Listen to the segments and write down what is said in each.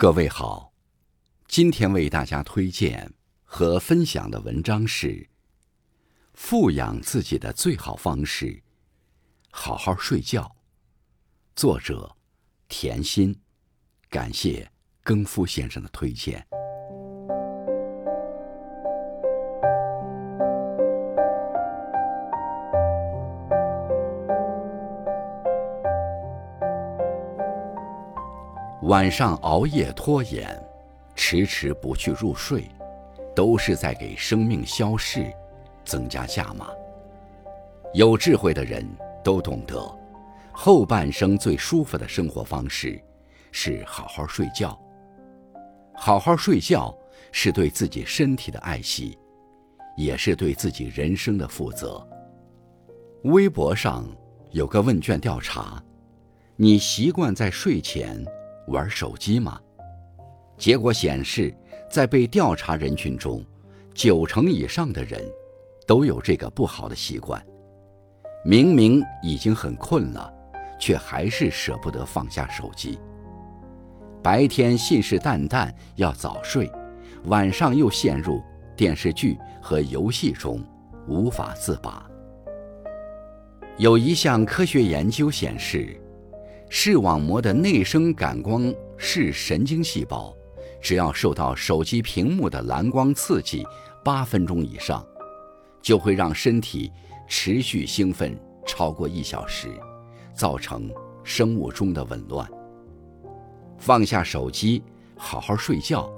各位好，今天为大家推荐和分享的文章是《富养自己的最好方式：好好睡觉》，作者甜心。感谢更夫先生的推荐。晚上熬夜拖延，迟迟不去入睡，都是在给生命消逝增加价码。有智慧的人都懂得，后半生最舒服的生活方式是好好睡觉。好好睡觉是对自己身体的爱惜，也是对自己人生的负责。微博上有个问卷调查：你习惯在睡前？玩手机吗？结果显示，在被调查人群中，九成以上的人都有这个不好的习惯。明明已经很困了，却还是舍不得放下手机。白天信誓旦旦要早睡，晚上又陷入电视剧和游戏中无法自拔。有一项科学研究显示。视网膜的内生感光视神经细胞，只要受到手机屏幕的蓝光刺激八分钟以上，就会让身体持续兴奋超过一小时，造成生物钟的紊乱。放下手机，好好睡觉，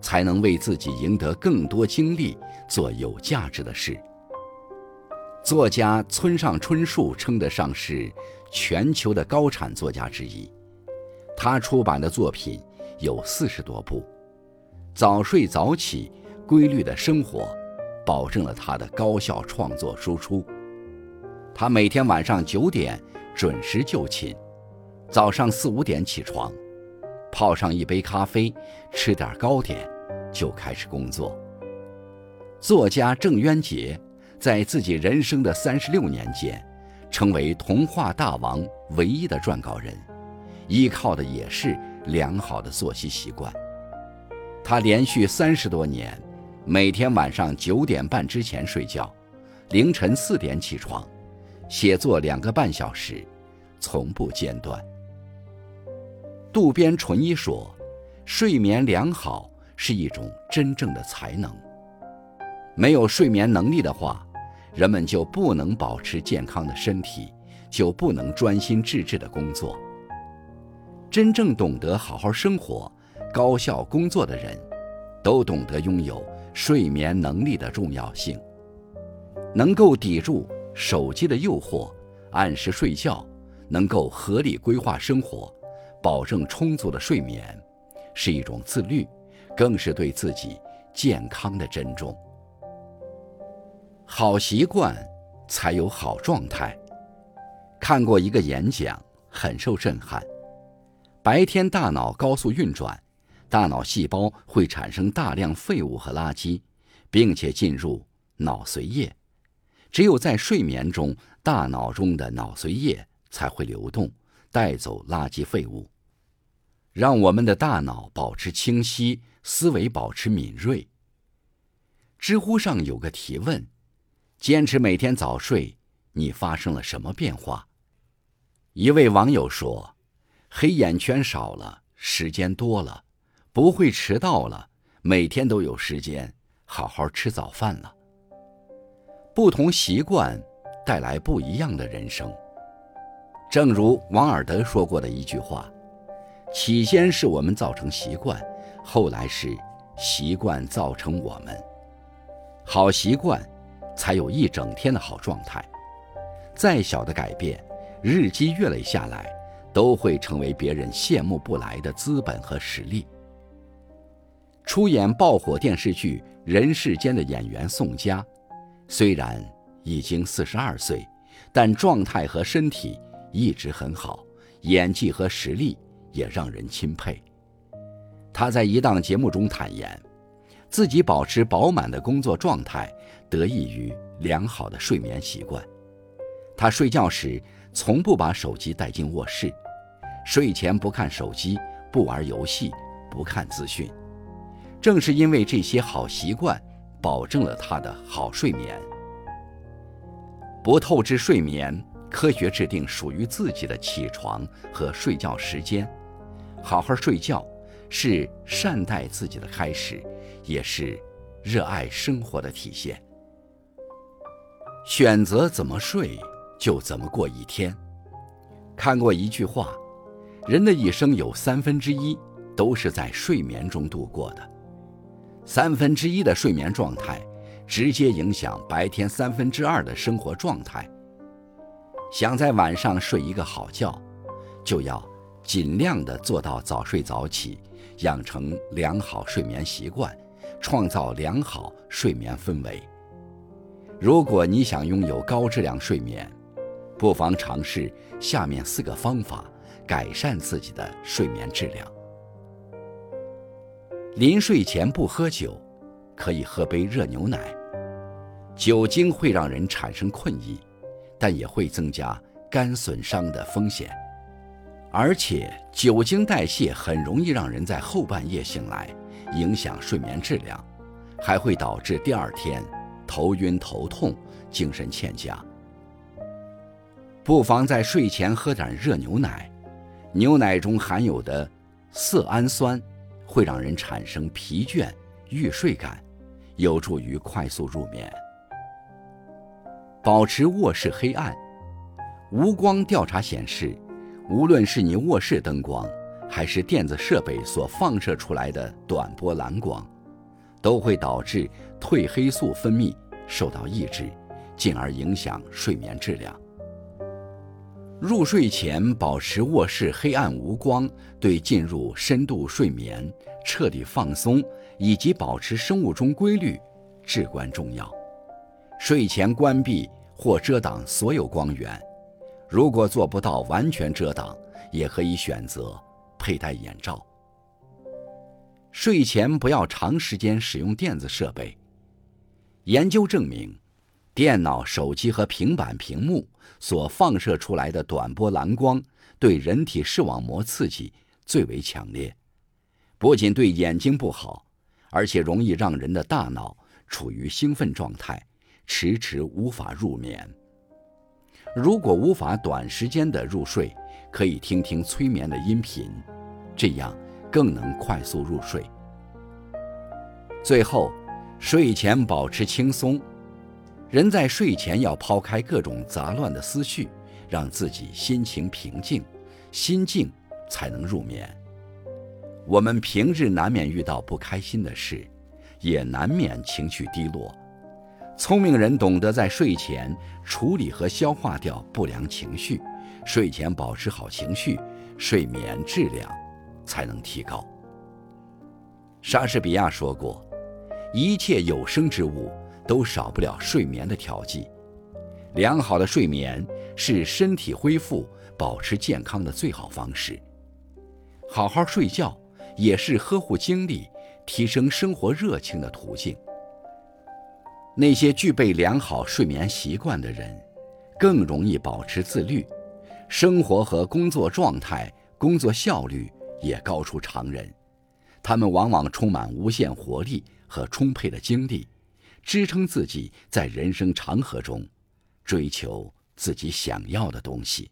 才能为自己赢得更多精力，做有价值的事。作家村上春树称得上是。全球的高产作家之一，他出版的作品有四十多部。早睡早起、规律的生活，保证了他的高效创作输出。他每天晚上九点准时就寝，早上四五点起床，泡上一杯咖啡，吃点糕点，就开始工作。作家郑渊洁在自己人生的三十六年间。成为童话大王唯一的撰稿人，依靠的也是良好的作息习惯。他连续三十多年，每天晚上九点半之前睡觉，凌晨四点起床，写作两个半小时，从不间断。渡边淳一说：“睡眠良好是一种真正的才能。没有睡眠能力的话。”人们就不能保持健康的身体，就不能专心致志的工作。真正懂得好好生活、高效工作的人，都懂得拥有睡眠能力的重要性。能够抵住手机的诱惑，按时睡觉，能够合理规划生活，保证充足的睡眠，是一种自律，更是对自己健康的珍重。好习惯，才有好状态。看过一个演讲，很受震撼。白天大脑高速运转，大脑细胞会产生大量废物和垃圾，并且进入脑髓液。只有在睡眠中，大脑中的脑髓液才会流动，带走垃圾废物，让我们的大脑保持清晰，思维保持敏锐。知乎上有个提问。坚持每天早睡，你发生了什么变化？一位网友说：“黑眼圈少了，时间多了，不会迟到了，每天都有时间好好吃早饭了。”不同习惯带来不一样的人生。正如王尔德说过的一句话：“起先是我们造成习惯，后来是习惯造成我们。”好习惯。才有一整天的好状态。再小的改变，日积月累下来，都会成为别人羡慕不来的资本和实力。出演爆火电视剧《人世间》的演员宋佳，虽然已经四十二岁，但状态和身体一直很好，演技和实力也让人钦佩。他在一档节目中坦言。自己保持饱满的工作状态，得益于良好的睡眠习惯。他睡觉时从不把手机带进卧室，睡前不看手机，不玩游戏，不看资讯。正是因为这些好习惯，保证了他的好睡眠。不透支睡眠，科学制定属于自己的起床和睡觉时间。好好睡觉，是善待自己的开始，也是热爱生活的体现。选择怎么睡，就怎么过一天。看过一句话，人的一生有三分之一都是在睡眠中度过的，三分之一的睡眠状态，直接影响白天三分之二的生活状态。想在晚上睡一个好觉，就要尽量的做到早睡早起，养成良好睡眠习惯，创造良好睡眠氛围。如果你想拥有高质量睡眠，不妨尝试下面四个方法，改善自己的睡眠质量。临睡前不喝酒，可以喝杯热牛奶。酒精会让人产生困意，但也会增加肝损伤的风险，而且酒精代谢很容易让人在后半夜醒来，影响睡眠质量，还会导致第二天。头晕头痛，精神欠佳，不妨在睡前喝点热牛奶。牛奶中含有的色氨酸会让人产生疲倦、欲睡感，有助于快速入眠。保持卧室黑暗。无光调查显示，无论是你卧室灯光，还是电子设备所放射出来的短波蓝光。都会导致褪黑素分泌受到抑制，进而影响睡眠质量。入睡前保持卧室黑暗无光，对进入深度睡眠、彻底放松以及保持生物钟规律至关重要。睡前关闭或遮挡所有光源，如果做不到完全遮挡，也可以选择佩戴眼罩。睡前不要长时间使用电子设备。研究证明，电脑、手机和平板屏幕所放射出来的短波蓝光对人体视网膜刺激最为强烈，不仅对眼睛不好，而且容易让人的大脑处于兴奋状态，迟迟无法入眠。如果无法短时间的入睡，可以听听催眠的音频，这样。更能快速入睡。最后，睡前保持轻松。人在睡前要抛开各种杂乱的思绪，让自己心情平静，心静才能入眠。我们平日难免遇到不开心的事，也难免情绪低落。聪明人懂得在睡前处理和消化掉不良情绪，睡前保持好情绪，睡眠质量。才能提高。莎士比亚说过：“一切有生之物都少不了睡眠的调剂。良好的睡眠是身体恢复、保持健康的最好方式。好好睡觉也是呵护精力、提升生活热情的途径。那些具备良好睡眠习惯的人，更容易保持自律，生活和工作状态、工作效率。”也高出常人，他们往往充满无限活力和充沛的精力，支撑自己在人生长河中追求自己想要的东西。